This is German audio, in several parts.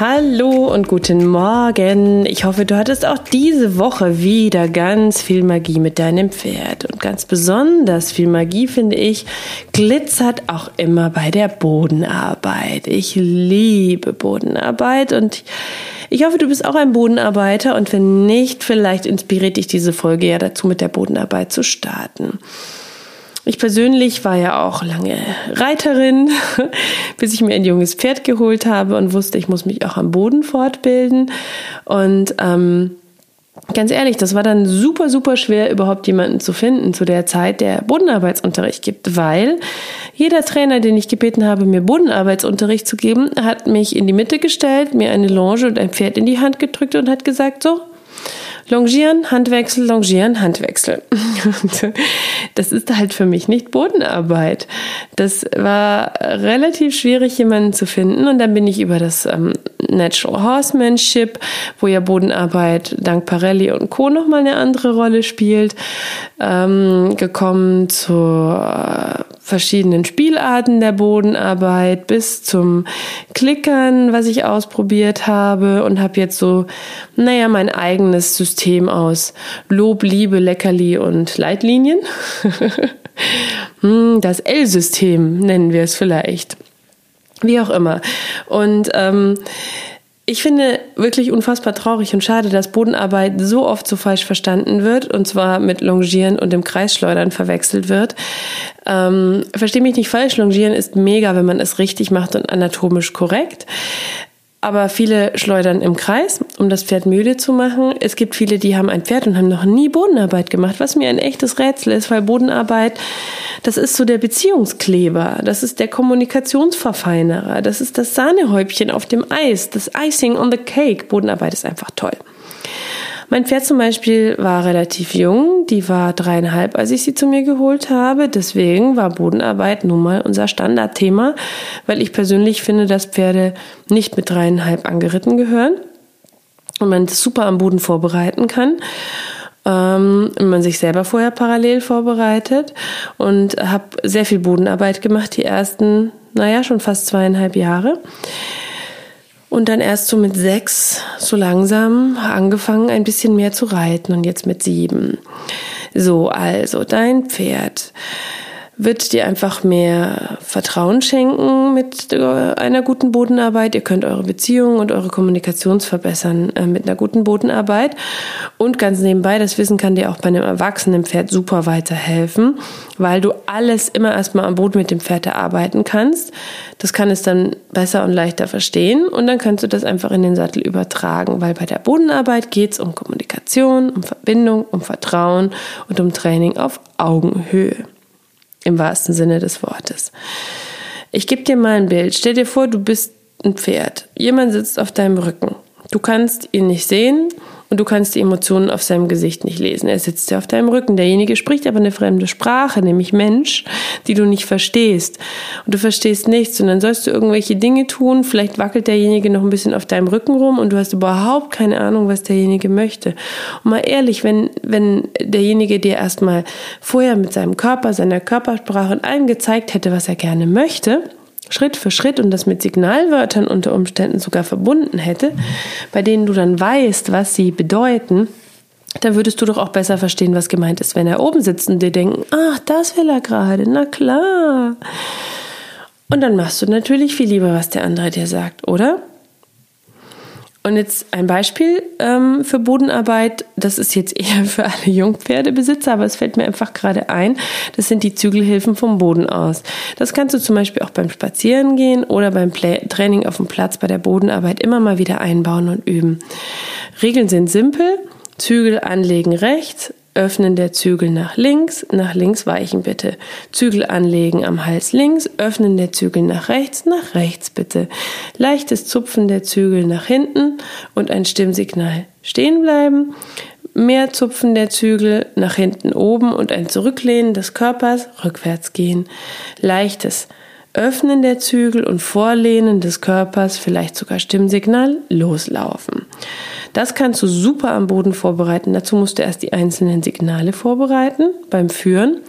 Hallo und guten Morgen. Ich hoffe, du hattest auch diese Woche wieder ganz viel Magie mit deinem Pferd. Und ganz besonders viel Magie, finde ich, glitzert auch immer bei der Bodenarbeit. Ich liebe Bodenarbeit und ich hoffe, du bist auch ein Bodenarbeiter und wenn nicht, vielleicht inspiriert dich diese Folge ja dazu, mit der Bodenarbeit zu starten. Ich persönlich war ja auch lange Reiterin, bis ich mir ein junges Pferd geholt habe und wusste, ich muss mich auch am Boden fortbilden. Und ähm, ganz ehrlich, das war dann super, super schwer, überhaupt jemanden zu finden zu der Zeit, der Bodenarbeitsunterricht gibt, weil jeder Trainer, den ich gebeten habe, mir Bodenarbeitsunterricht zu geben, hat mich in die Mitte gestellt, mir eine Longe und ein Pferd in die Hand gedrückt und hat gesagt, so, Longieren, Handwechsel, Longieren, Handwechsel. das ist halt für mich nicht Bodenarbeit. Das war relativ schwierig, jemanden zu finden. Und dann bin ich über das ähm, Natural Horsemanship, wo ja Bodenarbeit dank Parelli und Co. nochmal eine andere Rolle spielt, ähm, gekommen zur verschiedenen Spielarten der Bodenarbeit bis zum Klickern, was ich ausprobiert habe und habe jetzt so, naja, mein eigenes System aus Lob, Liebe, Leckerli und Leitlinien. Hm, das L-System nennen wir es vielleicht. Wie auch immer. Und ähm, ich finde wirklich unfassbar traurig und schade, dass Bodenarbeit so oft so falsch verstanden wird und zwar mit Longieren und dem Kreisschleudern verwechselt wird. Ähm, Verstehe mich nicht falsch, Longieren ist mega, wenn man es richtig macht und anatomisch korrekt. Aber viele schleudern im Kreis, um das Pferd müde zu machen. Es gibt viele, die haben ein Pferd und haben noch nie Bodenarbeit gemacht, was mir ein echtes Rätsel ist, weil Bodenarbeit, das ist so der Beziehungskleber, das ist der Kommunikationsverfeinerer, das ist das Sahnehäubchen auf dem Eis, das Icing on the Cake. Bodenarbeit ist einfach toll. Mein Pferd zum Beispiel war relativ jung, die war dreieinhalb, als ich sie zu mir geholt habe. Deswegen war Bodenarbeit nun mal unser Standardthema, weil ich persönlich finde, dass Pferde nicht mit dreieinhalb angeritten gehören und man das super am Boden vorbereiten kann ähm, man sich selber vorher parallel vorbereitet und habe sehr viel Bodenarbeit gemacht, die ersten, naja, schon fast zweieinhalb Jahre. Und dann erst so mit sechs so langsam angefangen, ein bisschen mehr zu reiten und jetzt mit sieben. So, also dein Pferd wird dir einfach mehr Vertrauen schenken mit einer guten Bodenarbeit. Ihr könnt eure Beziehungen und eure Kommunikation verbessern äh, mit einer guten Bodenarbeit. Und ganz nebenbei, das Wissen kann dir auch bei einem erwachsenen Pferd super weiterhelfen, weil du alles immer erstmal am Boden mit dem Pferd erarbeiten kannst. Das kann es dann besser und leichter verstehen und dann kannst du das einfach in den Sattel übertragen, weil bei der Bodenarbeit geht es um Kommunikation, um Verbindung, um Vertrauen und um Training auf Augenhöhe im wahrsten Sinne des Wortes. Ich gebe dir mal ein Bild. Stell dir vor, du bist ein Pferd. Jemand sitzt auf deinem Rücken. Du kannst ihn nicht sehen und du kannst die Emotionen auf seinem Gesicht nicht lesen. Er sitzt ja auf deinem Rücken. Derjenige spricht aber eine fremde Sprache, nämlich Mensch, die du nicht verstehst. Und du verstehst nichts und dann sollst du irgendwelche Dinge tun. Vielleicht wackelt derjenige noch ein bisschen auf deinem Rücken rum und du hast überhaupt keine Ahnung, was derjenige möchte. Und mal ehrlich, wenn, wenn derjenige dir erstmal vorher mit seinem Körper, seiner Körpersprache und allem gezeigt hätte, was er gerne möchte, Schritt für Schritt und das mit Signalwörtern unter Umständen sogar verbunden hätte, bei denen du dann weißt, was sie bedeuten, dann würdest du doch auch besser verstehen, was gemeint ist, wenn er oben sitzt und dir denken, ach, das will er gerade, na klar. Und dann machst du natürlich viel lieber, was der andere dir sagt, oder? Und jetzt ein Beispiel ähm, für Bodenarbeit. Das ist jetzt eher für alle Jungpferdebesitzer, aber es fällt mir einfach gerade ein. Das sind die Zügelhilfen vom Boden aus. Das kannst du zum Beispiel auch beim Spazierengehen oder beim Play Training auf dem Platz bei der Bodenarbeit immer mal wieder einbauen und üben. Regeln sind simpel. Zügel anlegen rechts, Öffnen der Zügel nach links, nach links weichen bitte. Zügel anlegen am Hals links, öffnen der Zügel nach rechts, nach rechts bitte. Leichtes Zupfen der Zügel nach hinten und ein Stimmsignal. Stehen bleiben. Mehr Zupfen der Zügel nach hinten oben und ein Zurücklehnen des Körpers, rückwärts gehen. Leichtes Öffnen der Zügel und Vorlehnen des Körpers, vielleicht sogar Stimmsignal, loslaufen. Das kannst du super am Boden vorbereiten. Dazu musst du erst die einzelnen Signale vorbereiten beim Führen.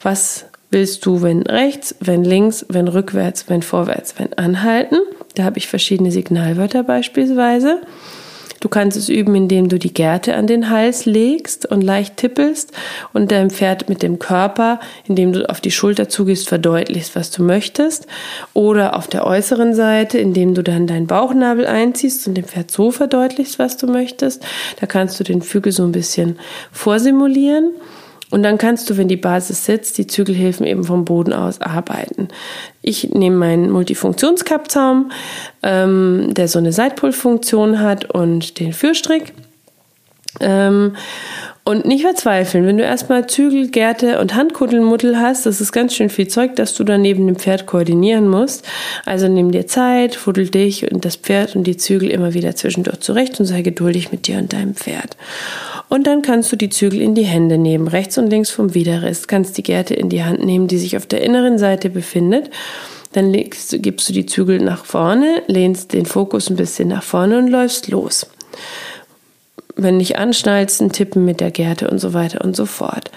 Was willst du, wenn rechts, wenn links, wenn rückwärts, wenn vorwärts, wenn anhalten? Da habe ich verschiedene Signalwörter beispielsweise. Du kannst es üben, indem du die Gerte an den Hals legst und leicht tippelst und deinem Pferd mit dem Körper, indem du auf die Schulter zugehst, verdeutlichst, was du möchtest. Oder auf der äußeren Seite, indem du dann deinen Bauchnabel einziehst und dem Pferd so verdeutlichst, was du möchtest. Da kannst du den Fügel so ein bisschen vorsimulieren. Und dann kannst du, wenn die Basis sitzt, die Zügelhilfen eben vom Boden aus arbeiten. Ich nehme meinen Multifunktionskappzaum, ähm, der so eine Seitpolfunktion hat und den Führstrick. Ähm, und nicht verzweifeln, wenn du erstmal Zügel, Gärte und Handkuddelmuddel hast, das ist ganz schön viel Zeug, das du dann neben dem Pferd koordinieren musst. Also nimm dir Zeit, fuddel dich und das Pferd und die Zügel immer wieder zwischendurch zurecht und sei geduldig mit dir und deinem Pferd. Und dann kannst du die Zügel in die Hände nehmen, rechts und links vom Widerrist. Kannst die Gerte in die Hand nehmen, die sich auf der inneren Seite befindet. Dann legst, gibst du die Zügel nach vorne, lehnst den Fokus ein bisschen nach vorne und läufst los. Wenn nicht anschnallst, ein Tippen mit der Gerte und so weiter und so fort.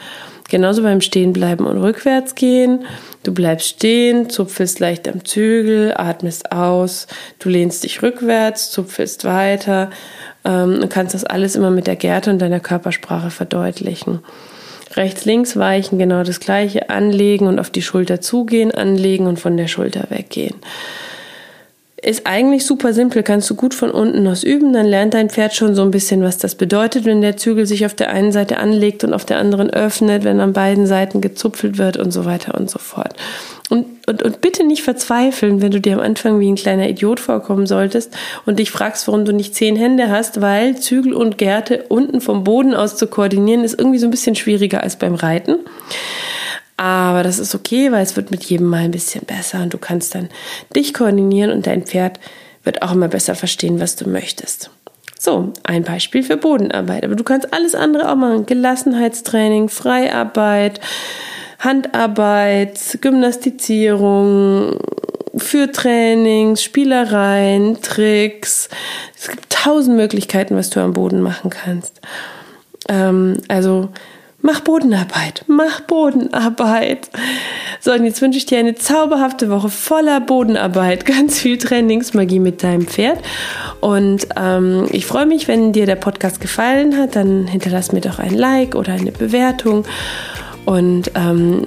Genauso beim Stehenbleiben und rückwärts gehen. Du bleibst stehen, zupfelst leicht am Zügel, atmest aus, du lehnst dich rückwärts, zupfelst weiter ähm, und kannst das alles immer mit der Gerte und deiner Körpersprache verdeutlichen. Rechts, links weichen, genau das gleiche, anlegen und auf die Schulter zugehen, anlegen und von der Schulter weggehen. Ist eigentlich super simpel, kannst du gut von unten aus üben, dann lernt dein Pferd schon so ein bisschen, was das bedeutet, wenn der Zügel sich auf der einen Seite anlegt und auf der anderen öffnet, wenn an beiden Seiten gezupfelt wird und so weiter und so fort. Und, und, und bitte nicht verzweifeln, wenn du dir am Anfang wie ein kleiner Idiot vorkommen solltest und dich fragst, warum du nicht zehn Hände hast, weil Zügel und Gärte unten vom Boden aus zu koordinieren ist irgendwie so ein bisschen schwieriger als beim Reiten. Aber das ist okay, weil es wird mit jedem Mal ein bisschen besser und du kannst dann dich koordinieren und dein Pferd wird auch immer besser verstehen, was du möchtest. So, ein Beispiel für Bodenarbeit. Aber du kannst alles andere auch machen. Gelassenheitstraining, Freiarbeit, Handarbeit, Gymnastizierung, für Trainings, Spielereien, Tricks. Es gibt tausend Möglichkeiten, was du am Boden machen kannst. Ähm, also Mach Bodenarbeit, mach Bodenarbeit. So, und jetzt wünsche ich dir eine zauberhafte Woche voller Bodenarbeit, ganz viel Trainingsmagie mit deinem Pferd. Und ähm, ich freue mich, wenn dir der Podcast gefallen hat, dann hinterlass mir doch ein Like oder eine Bewertung. Und ähm,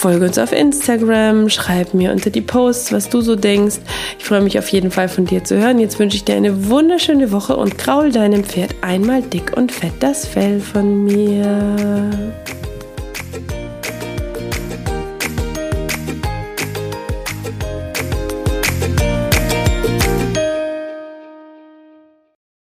Folge uns auf Instagram, schreib mir unter die Posts, was du so denkst. Ich freue mich auf jeden Fall von dir zu hören. Jetzt wünsche ich dir eine wunderschöne Woche und kraul deinem Pferd einmal dick und fett das Fell von mir.